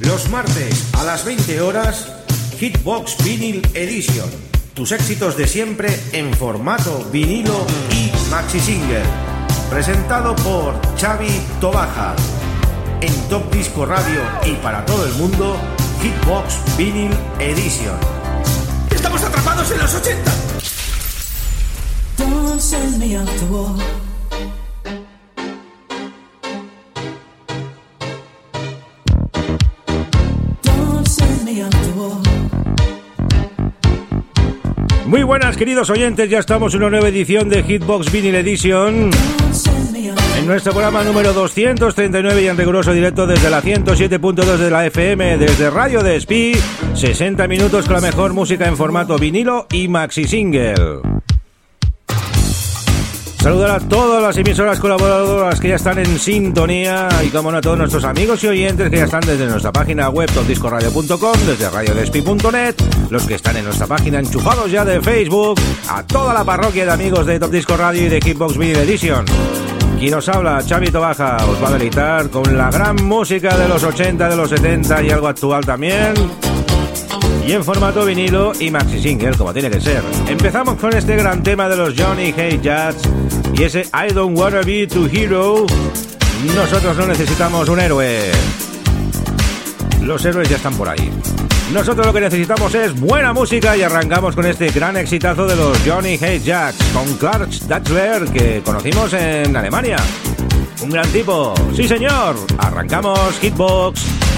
Los martes a las 20 horas, Hitbox Vinyl Edition. Tus éxitos de siempre en formato vinilo y maxi single. Presentado por Xavi Tobaja. En Top Disco Radio y para todo el mundo, Hitbox Vinyl Edition. ¡Estamos atrapados en los 80! Muy buenas queridos oyentes, ya estamos en una nueva edición de Hitbox Vinyl Edition. En nuestro programa número 239 y en riguroso directo desde la 107.2 de la FM, desde Radio Despí, 60 minutos con la mejor música en formato vinilo y maxi single. Saludar a todas las emisoras colaboradoras que ya están en sintonía y como no a todos nuestros amigos y oyentes que ya están desde nuestra página web topdiscoradio.com, desde radiodespi.net, los que están en nuestra página enchufados ya de Facebook, a toda la parroquia de amigos de Top Disco Radio y de Hitbox Video Edition. Quien os habla, Xavi Tobaja, os va a deleitar con la gran música de los 80, de los 70 y algo actual también. Y en formato vinilo y maxi single, como tiene que ser. Empezamos con este gran tema de los Johnny Hey Jazz y ese I Don't Wanna Be To Hero. Nosotros no necesitamos un héroe. Los héroes ya están por ahí. Nosotros lo que necesitamos es buena música y arrancamos con este gran exitazo de los Johnny Hey Jacks con Clark Datzler que conocimos en Alemania. Un gran tipo. Sí, señor. Arrancamos Hitbox.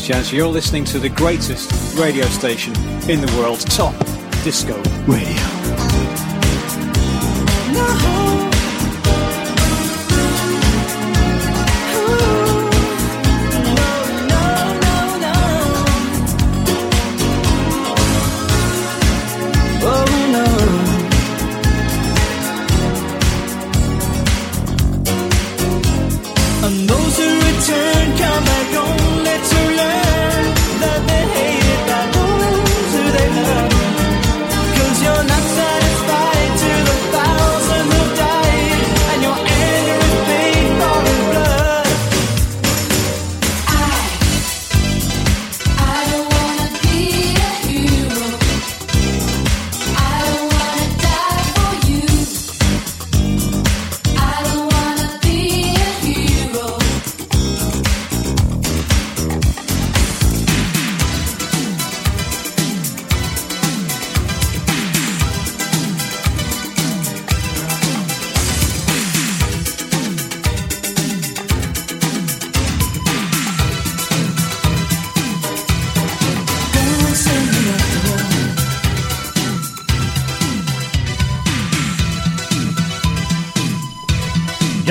Jazz. You're listening to the greatest radio station in the world, Top Disco Radio.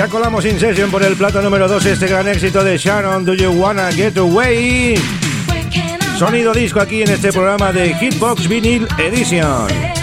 colamos in session por el plato número 2 este gran éxito de Shannon Do You Wanna Get Away. Sonido disco aquí en este programa de Hitbox Vinyl Edition.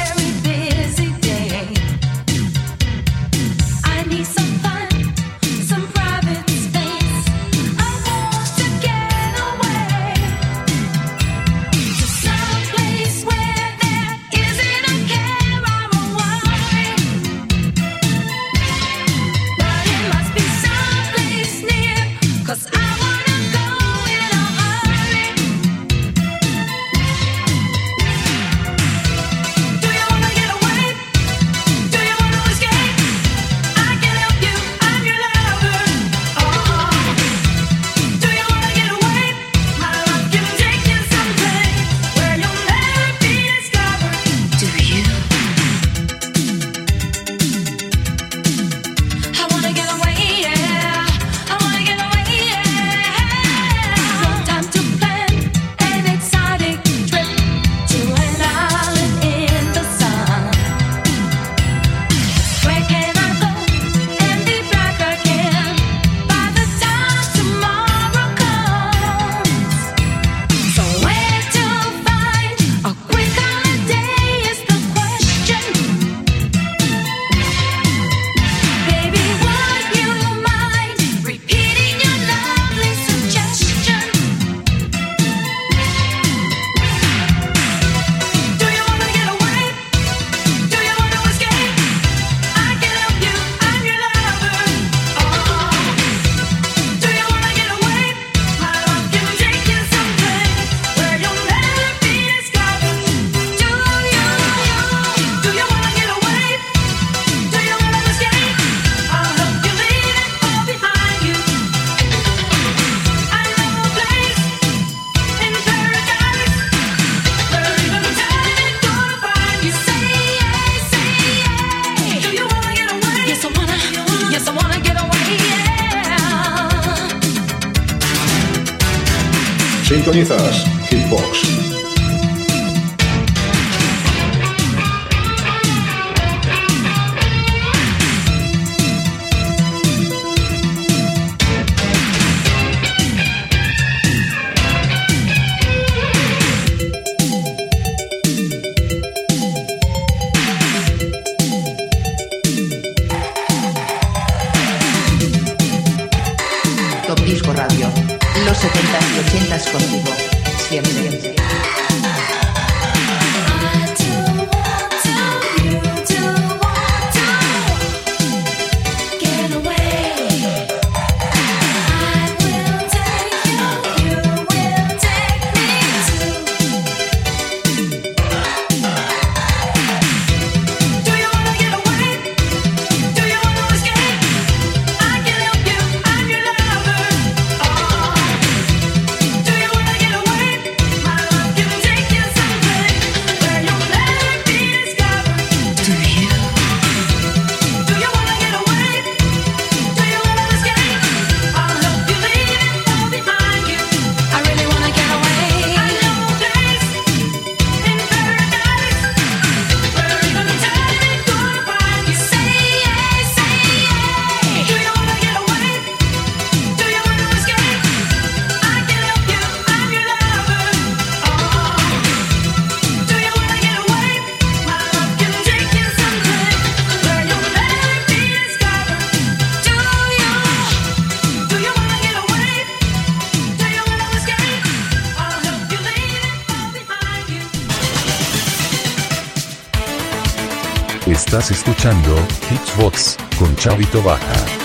escuchando Hitsbox con Chavito Baja.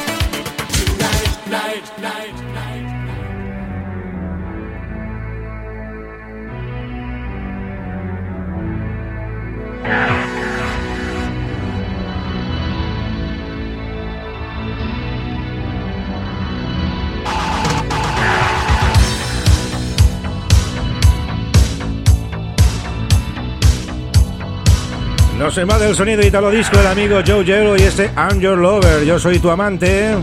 nos invade el sonido italo disco del amigo Joe Yellow y este I'm Your Lover, yo soy tu amante.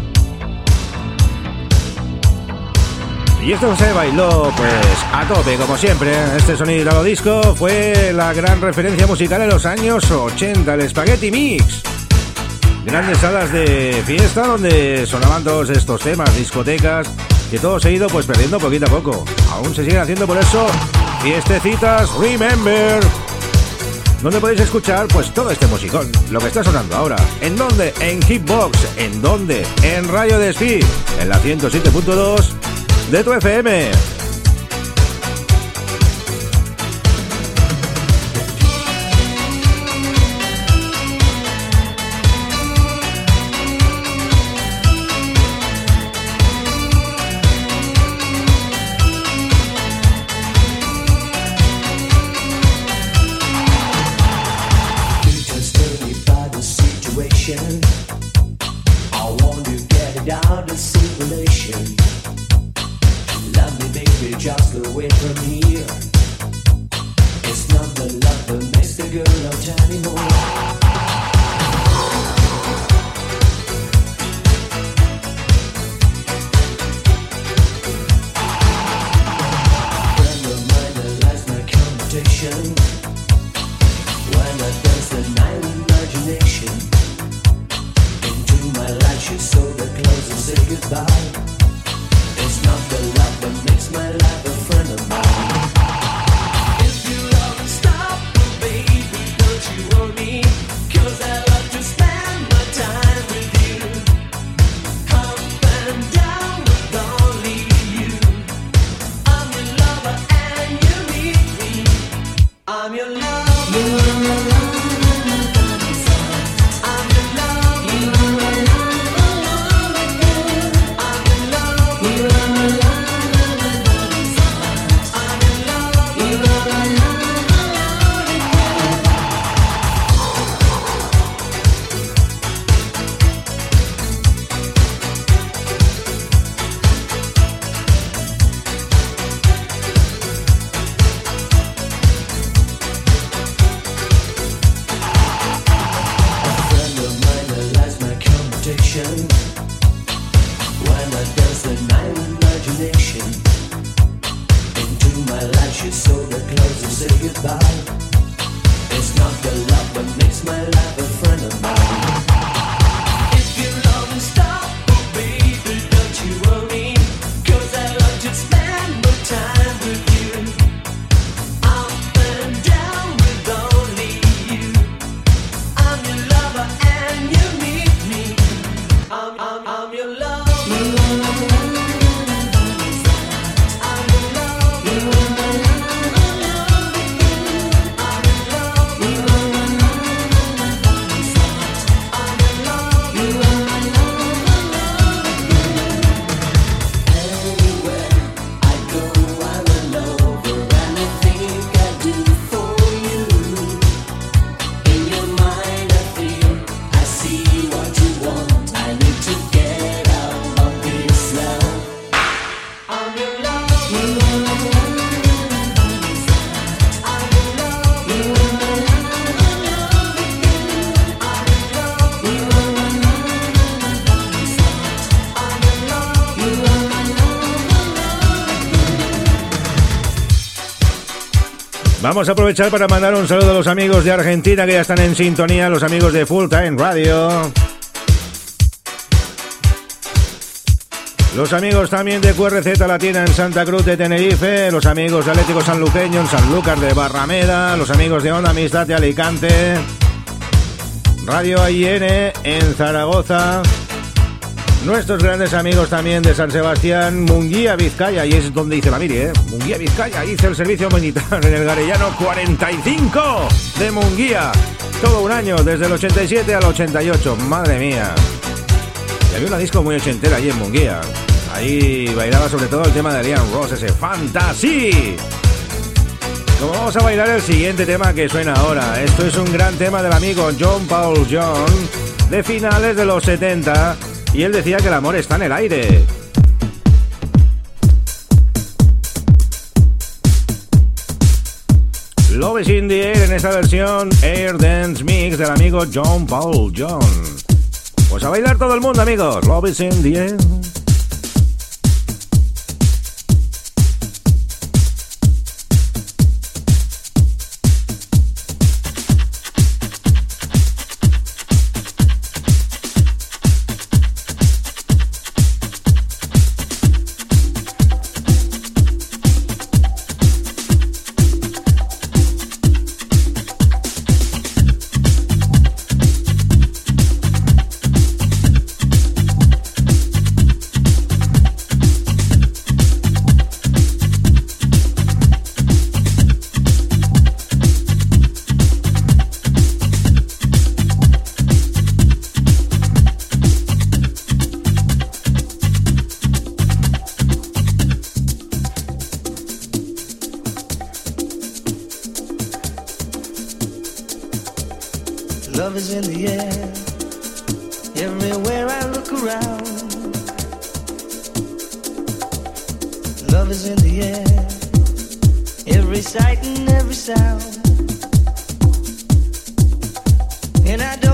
Y esto se bailó pues a tope, como siempre. Este sonido italo disco fue la gran referencia musical en los años 80, el Spaghetti Mix. Grandes salas de fiesta donde sonaban todos estos temas, discotecas, que todo se ha ido pues perdiendo poquito a poco. Aún se siguen haciendo por eso fiestecitas Remember. Donde podéis escuchar pues todo este musicón, lo que está sonando ahora. ¿En dónde? En Hitbox. ¿En dónde? En Radio Despí, en la 107.2 de tu FM. Vamos a aprovechar para mandar un saludo a los amigos de Argentina que ya están en sintonía, los amigos de Full Time Radio. Los amigos también de QRZ Latina en Santa Cruz de Tenerife, los amigos de Atlético Sanluqueño en Sanlúcar de Barrameda, los amigos de Onda Amistad de Alicante, Radio AIN en Zaragoza, nuestros grandes amigos también de San Sebastián, Munguía, Vizcaya, y es donde hice la miri, ¿eh? Munguía, Vizcaya, hice el servicio militar en el Garellano 45 de Munguía, todo un año, desde el 87 al 88, madre mía. Y había una disco muy ochentera allí en Munguía. Ahí bailaba sobre todo el tema de Liam Ross, ese Fantasy. Como vamos a bailar el siguiente tema que suena ahora. Esto es un gran tema del amigo John Paul John de finales de los 70 y él decía que el amor está en el aire. Love is in the air en esta versión Air Dance Mix del amigo John Paul John. Pues a bailar todo el mundo, amigos. Love is in the air. is in the air. Every sight and every sound. And I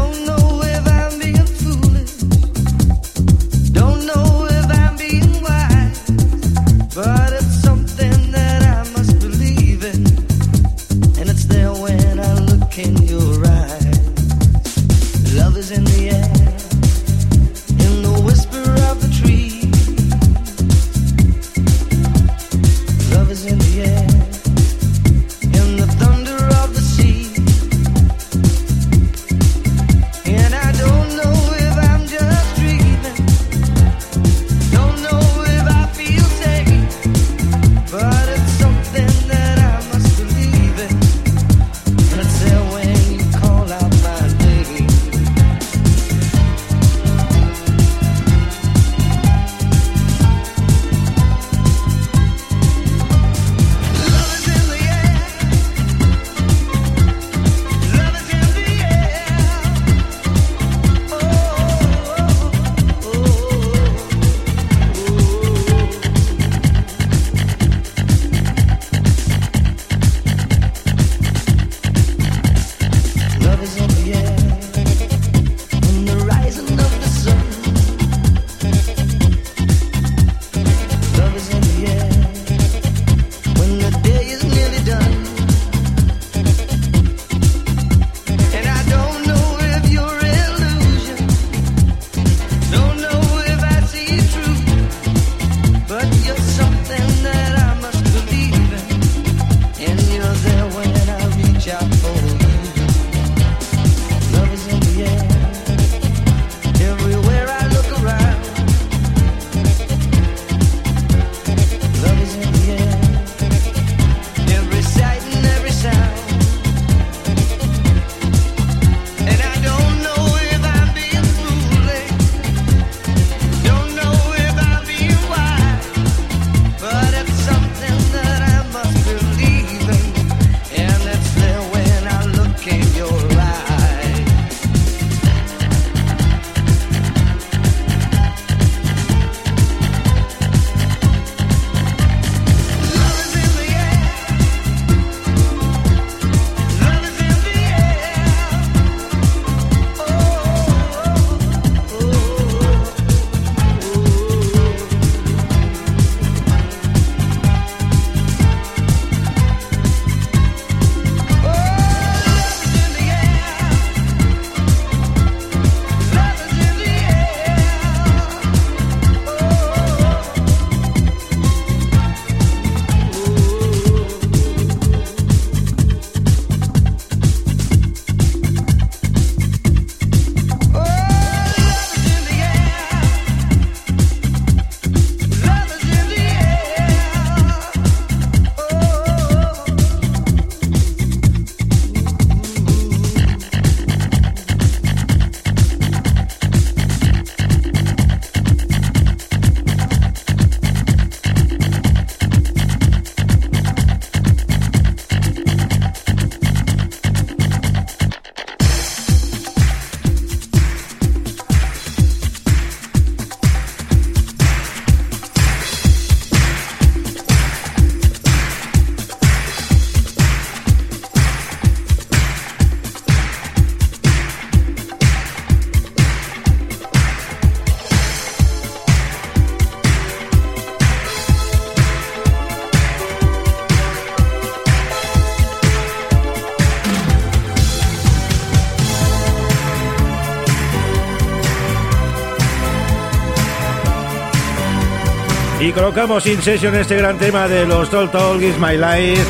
colocamos in session este gran tema de los Tall Talk Is My Life.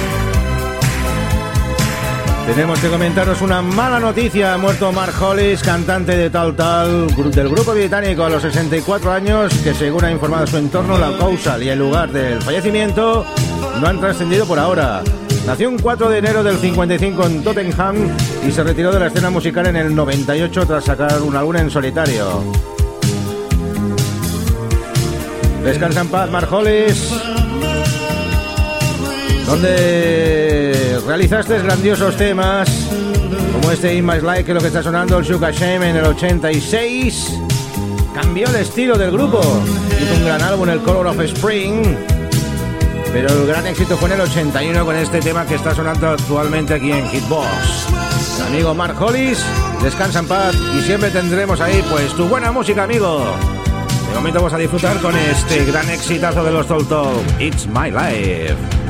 Tenemos que comentaros una mala noticia. Ha muerto Mark Hollis, cantante de Tal Tal, del grupo británico a los 64 años, que según ha informado su entorno, la causa y el lugar del fallecimiento no han trascendido por ahora. Nació un 4 de enero del 55 en Tottenham y se retiró de la escena musical en el 98 tras sacar un álbum en solitario. Descansa en paz, Marjolis. Donde realizaste grandiosos temas como este In My Life, que lo que está sonando el Sugar Shame en el 86. Cambió el estilo del grupo. Hizo un gran álbum, el Color of Spring. Pero el gran éxito fue en el 81 con este tema que está sonando actualmente aquí en Hitbox. Amigo Mark Hollis, descansa en paz y siempre tendremos ahí pues tu buena música, amigo. Momento vamos a disfrutar con este gran exitazo de los Tolto, It's My Life.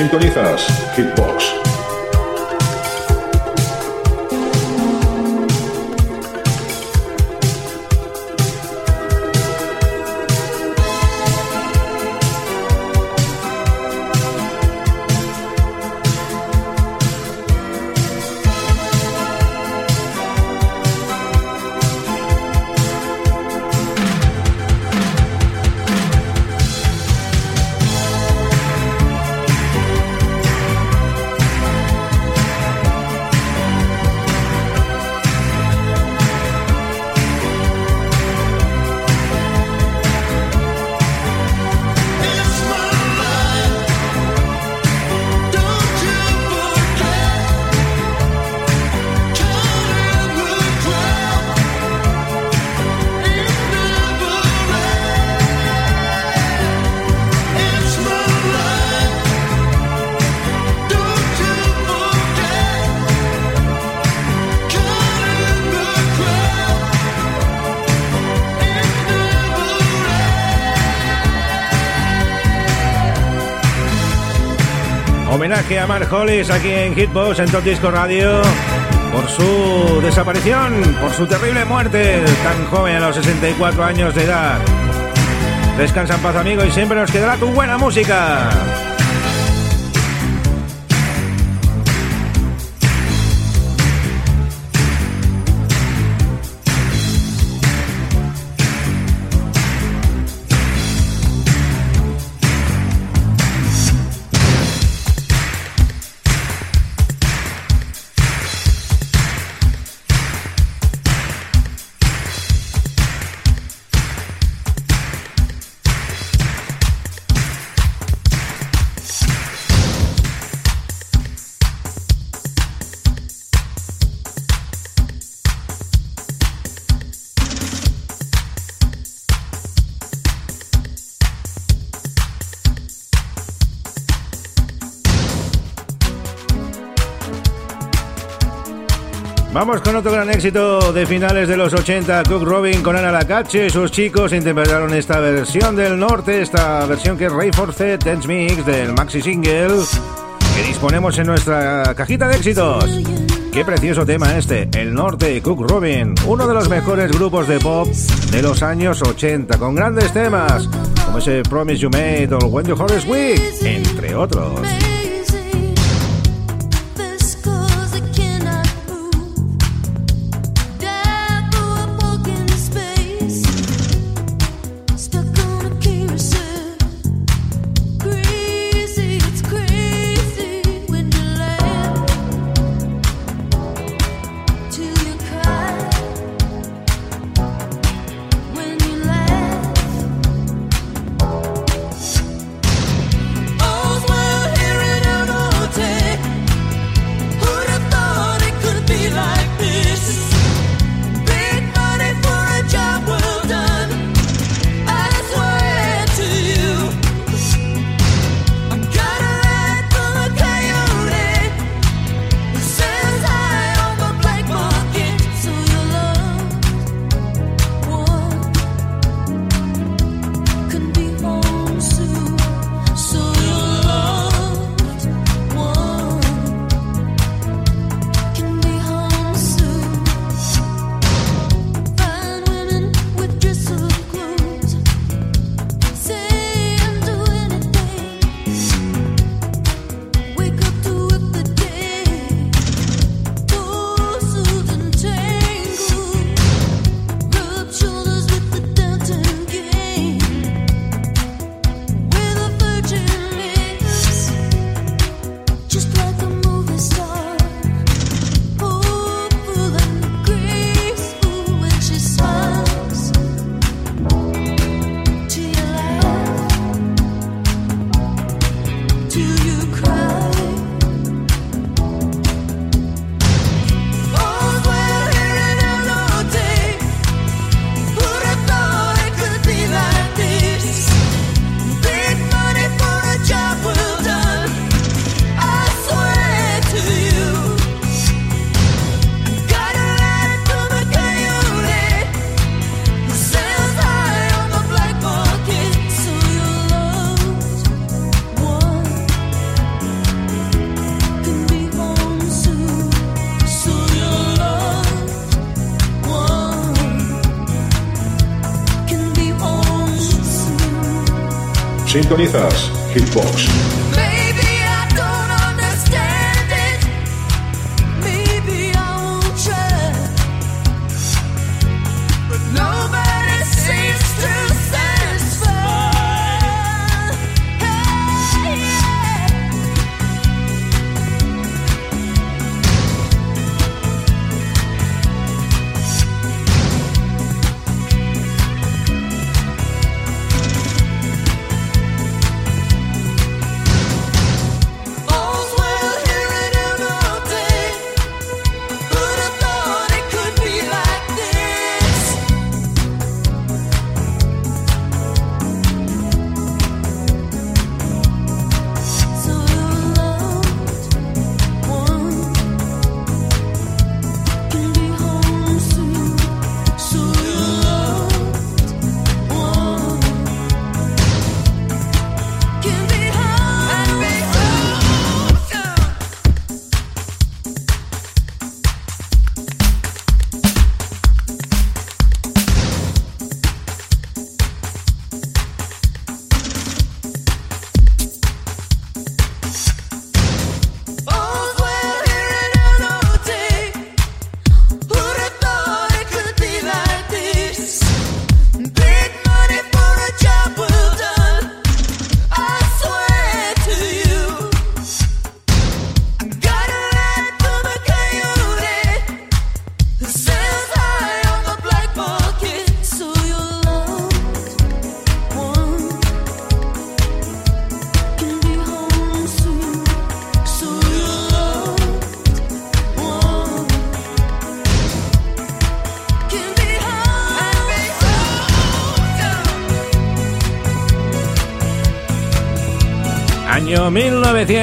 Sintonizas Hitbox. Homenaje a Mark Hollis aquí en Hitbox en Top Disco Radio por su desaparición, por su terrible muerte tan joven a los 64 años de edad. Descansa en paz amigo y siempre nos quedará tu buena música. Vamos con otro gran éxito de finales de los 80, Cook Robin con Ana Lacache. Sus chicos interpretaron esta versión del norte, esta versión que es Ray Dance Mix del maxi single que disponemos en nuestra cajita de éxitos. Qué precioso tema este, El Norte, Cook Robin, uno de los mejores grupos de pop de los años 80, con grandes temas como ese Promise You Made o When Your Heart is entre otros. Sintonizas Hitbox.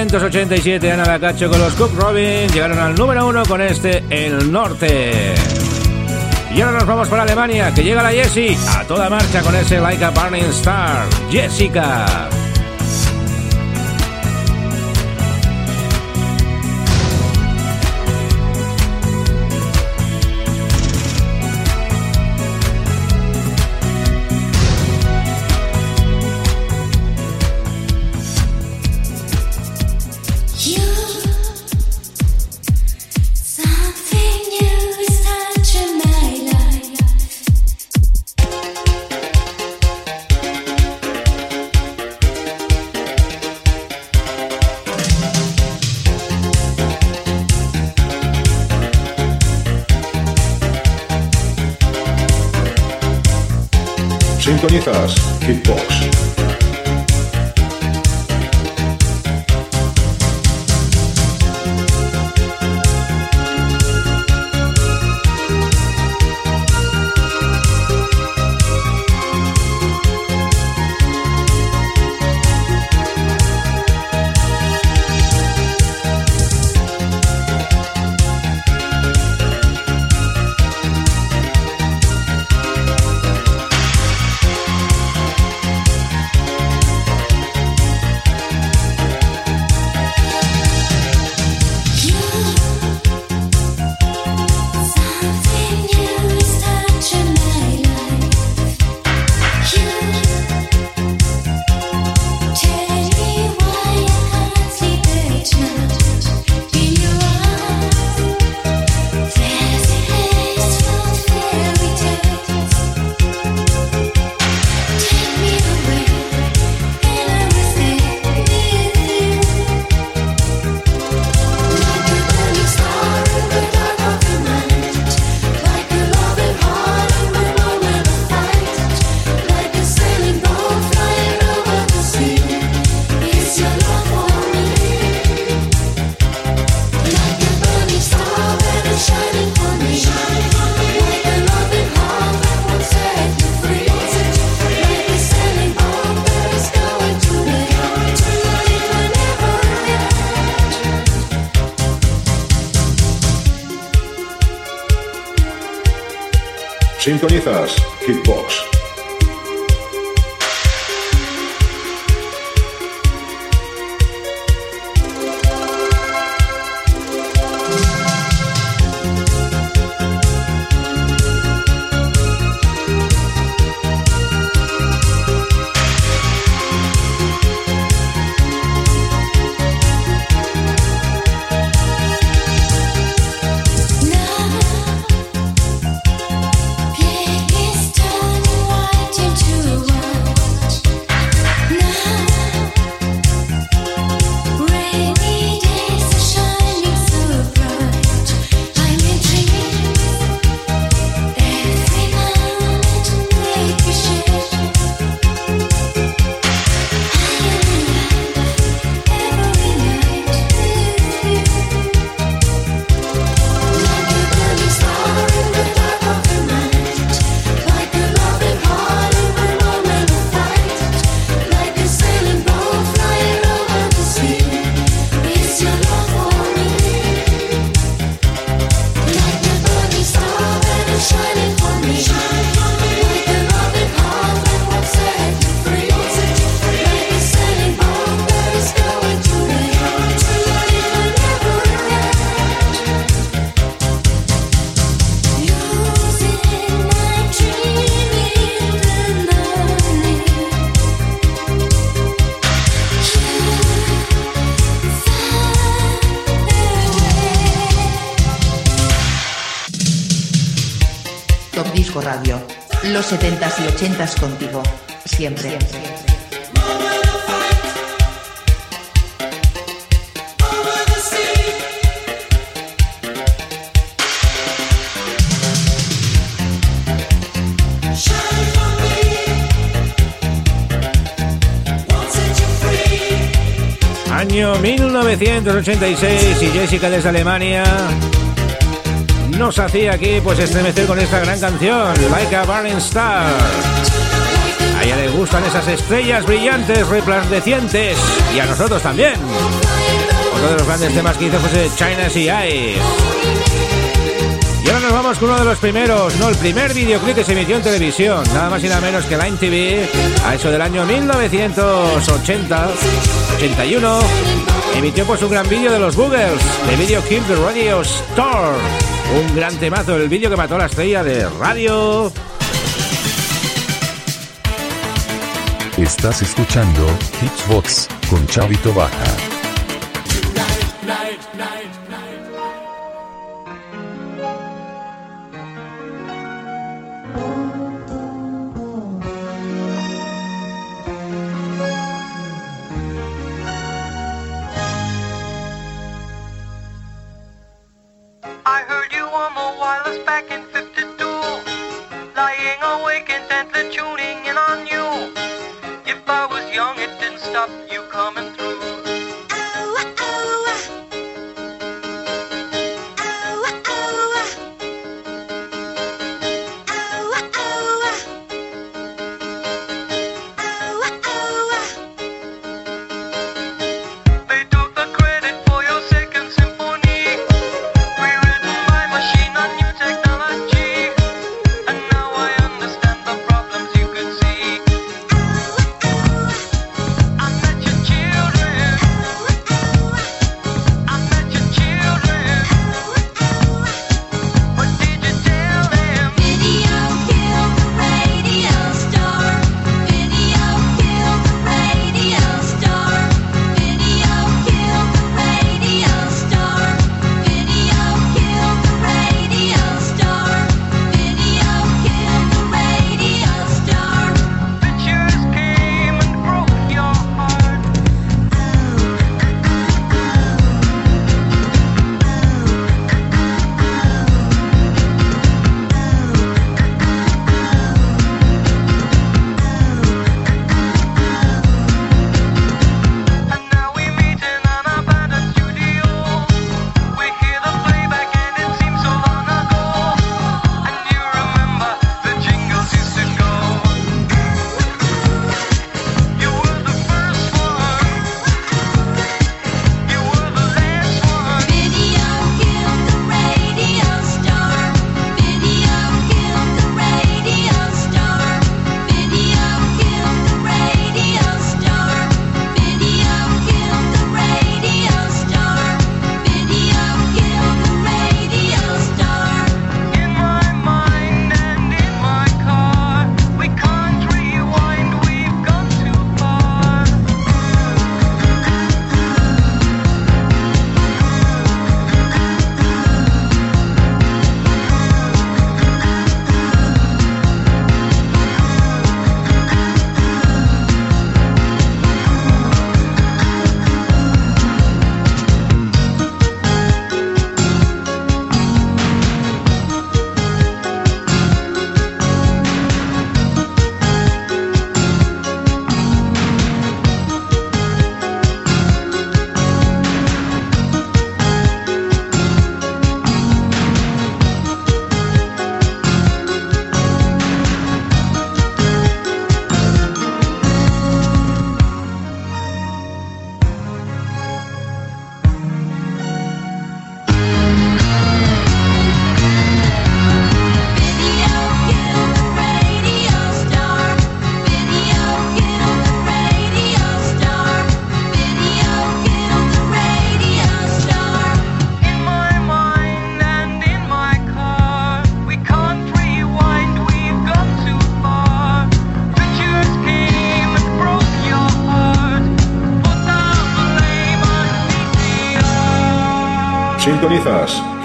1987, Ana Bacacho con los Cook Robin llegaron al número uno con este El Norte. Y ahora nos vamos para Alemania, que llega la Jessie a toda marcha con ese Like a Burning Star, Jessica. Sintonizas Hitbox. Los 70s y 80s contigo. Siempre. Año 1986 y Jessica desde Alemania nos hacía aquí pues estremecer con esta gran canción, Like a Burning Star. A ella le gustan esas estrellas brillantes, resplandecientes y a nosotros también. Otro de los grandes temas que hizo fue China CI. Y ahora nos vamos con uno de los primeros, no, el primer videoclip que se emitió en televisión, nada más y nada menos que Line TV, a eso del año 1980, 81, emitió pues un gran vídeo de los Boogers, de Video Clip de Radio Store, un gran temazo, el vídeo que mató la estrella de radio. Estás escuchando Hitsbox con Chavito Baja.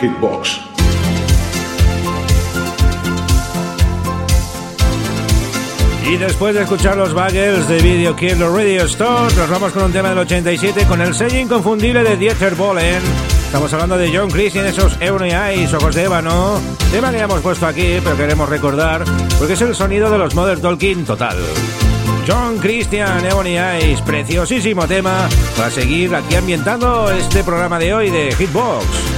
Hitbox. Y después de escuchar los bagels de Video Kill Radio Store, nos vamos con un tema del 87 con el sello inconfundible de Dieter Bohlen. Estamos hablando de John Christian, esos Euro Eyes, ojos de ébano. Tema que hemos puesto aquí, pero queremos recordar, porque es el sonido de los Modern Talking total. John Christian Ebony Eyes, preciosísimo tema para seguir aquí ambientando este programa de hoy de Hitbox.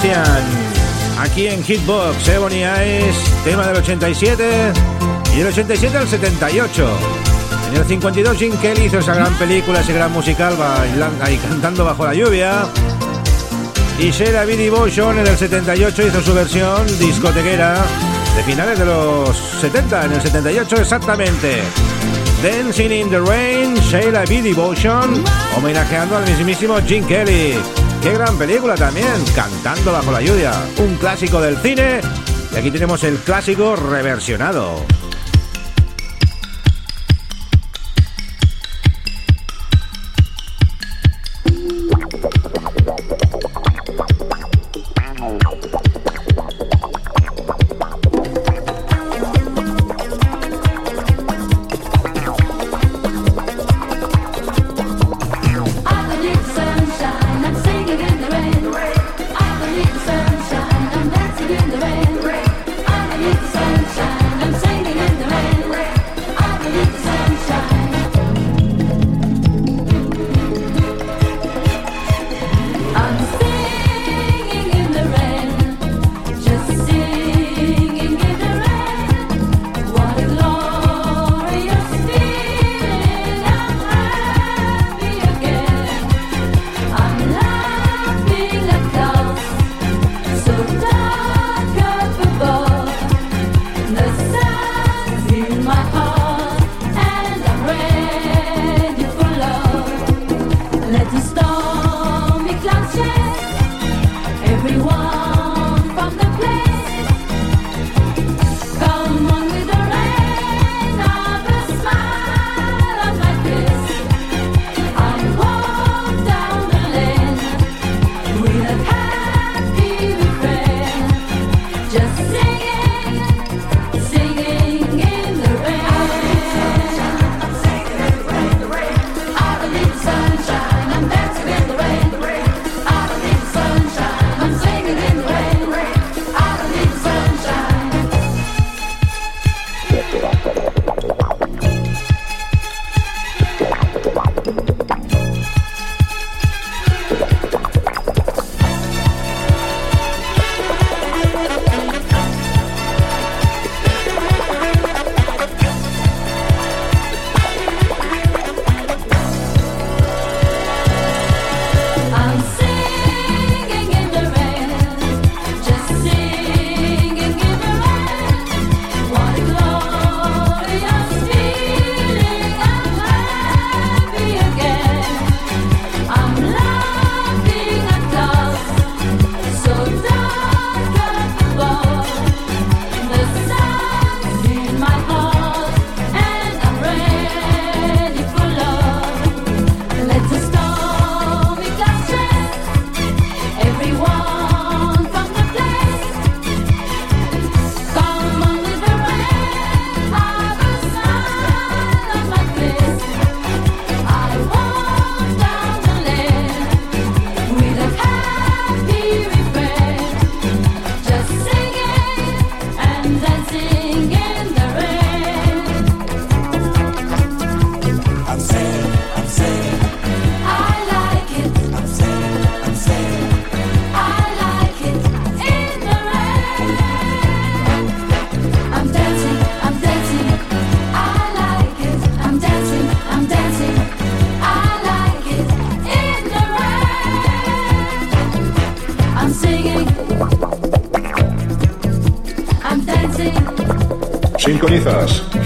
Christian. Aquí en Hitbox, Ebony Eyes, tema del 87 y del 87 al 78. En el 52 Jim Kelly hizo esa gran película, ese gran musical bailando y cantando bajo la lluvia. Y Sheila B. Devotion en el 78 hizo su versión discotequera de finales de los 70, en el 78 exactamente. Dancing in the Rain, Sheila B. Devotion, homenajeando al mismísimo Jim Kelly. Qué gran película también, cantando bajo la lluvia, un clásico del cine. Y aquí tenemos el clásico reversionado.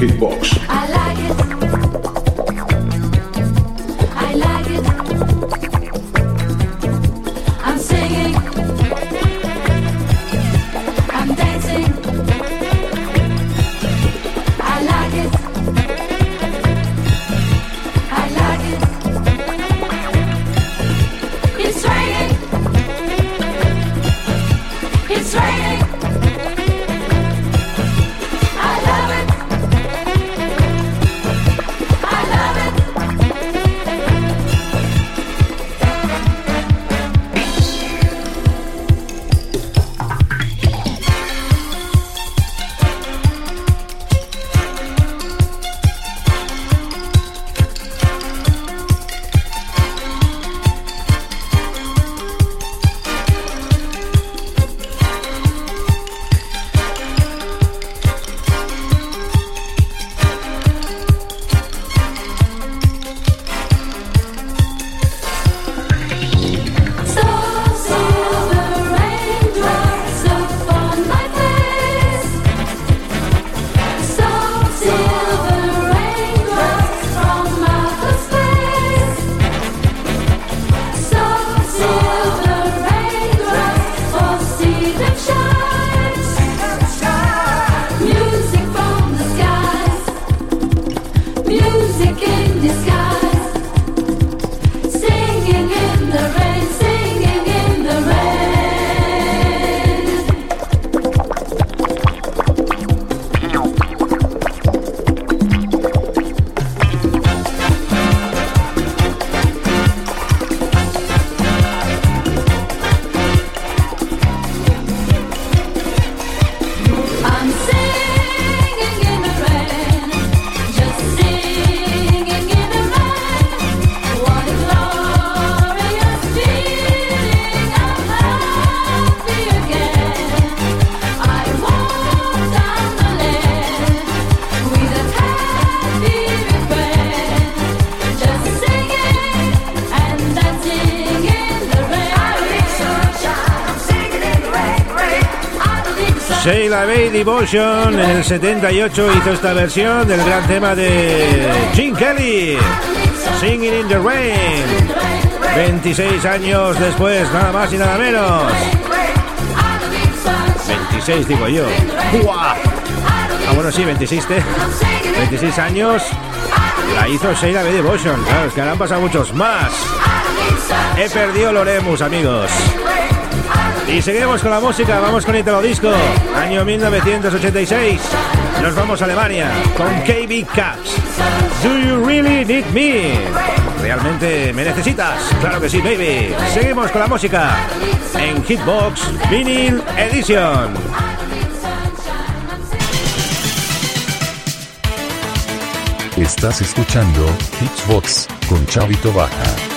Hitbox. Devotion en el 78 hizo esta versión del gran tema de Gene Kelly, Singing in the Rain. 26 años después, nada más y nada menos. 26 digo yo. Ah, bueno, sí, 26, te- 26 años la hizo Sheila B. Devotion. Que han pasado muchos más. He perdido Loremus, amigos. Y seguimos con la música, vamos con Italo Disco, año 1986. Nos vamos a Alemania con KB Caps. Do you really need me? ¿Realmente me necesitas? Claro que sí, baby. Seguimos con la música en Hitbox Vinyl Edition. Estás escuchando Hitsbox con Chavito Baja.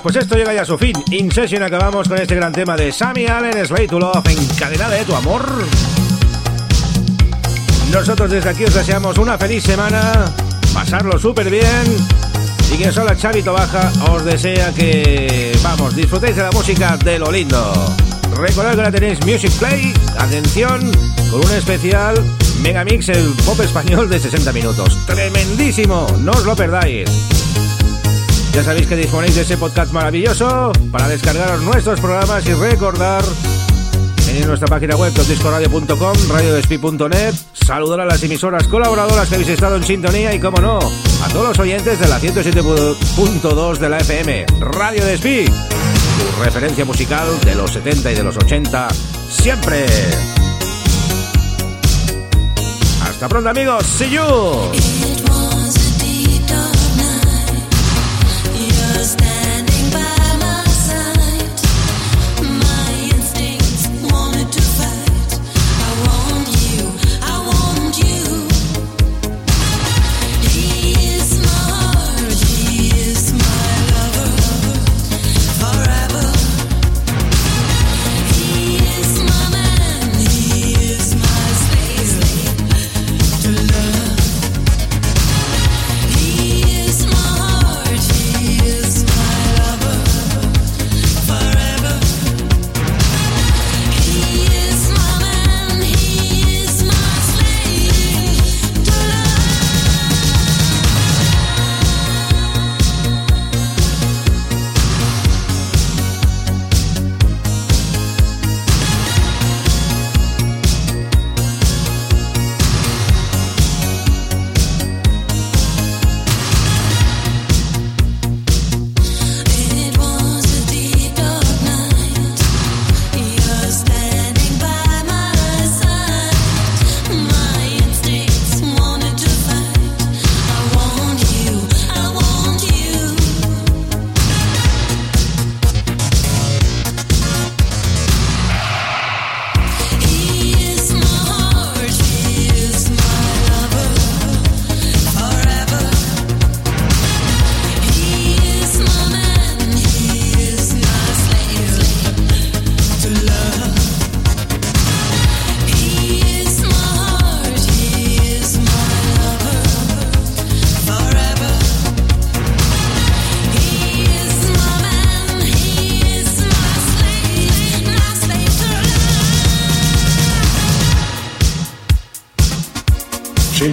Amigos, pues esto llega ya a su fin. In Session acabamos con este gran tema de Sammy Allen, Slay to Love, encadenada de tu amor. Nosotros desde aquí os deseamos una feliz semana, pasarlo súper bien Y quien sola Xavi Tobaja os desea que, vamos, disfrutéis de la música de lo lindo. Recordad que ahora tenéis Music Play, atención, con un especial Megamix, el pop español de 60 minutos. Tremendísimo, no os lo perdáis. Ya sabéis que disponéis de ese podcast maravilloso para descargaros nuestros programas y recordar en nuestra página web topdiscoradio.com, radiodespi.net, saludar a las emisoras colaboradoras que habéis estado en sintonía y, como no, a todos los oyentes de la 107.2 de la FM, Radio Despi, tu referencia musical de los 70 y de los 80, siempre. Hasta pronto amigos, see you.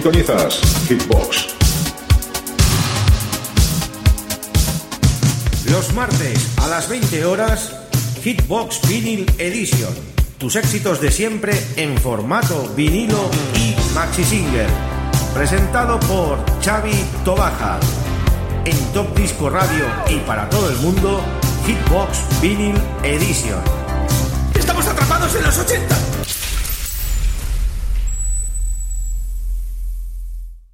Sintonizas Hitbox. Los martes a las 20 horas, Hitbox Vinyl Edition. Tus éxitos de siempre en formato vinilo y maxi single. Presentado por Xavi Tobaja. En Top Disco Radio y para todo el mundo, Hitbox Vinyl Edition.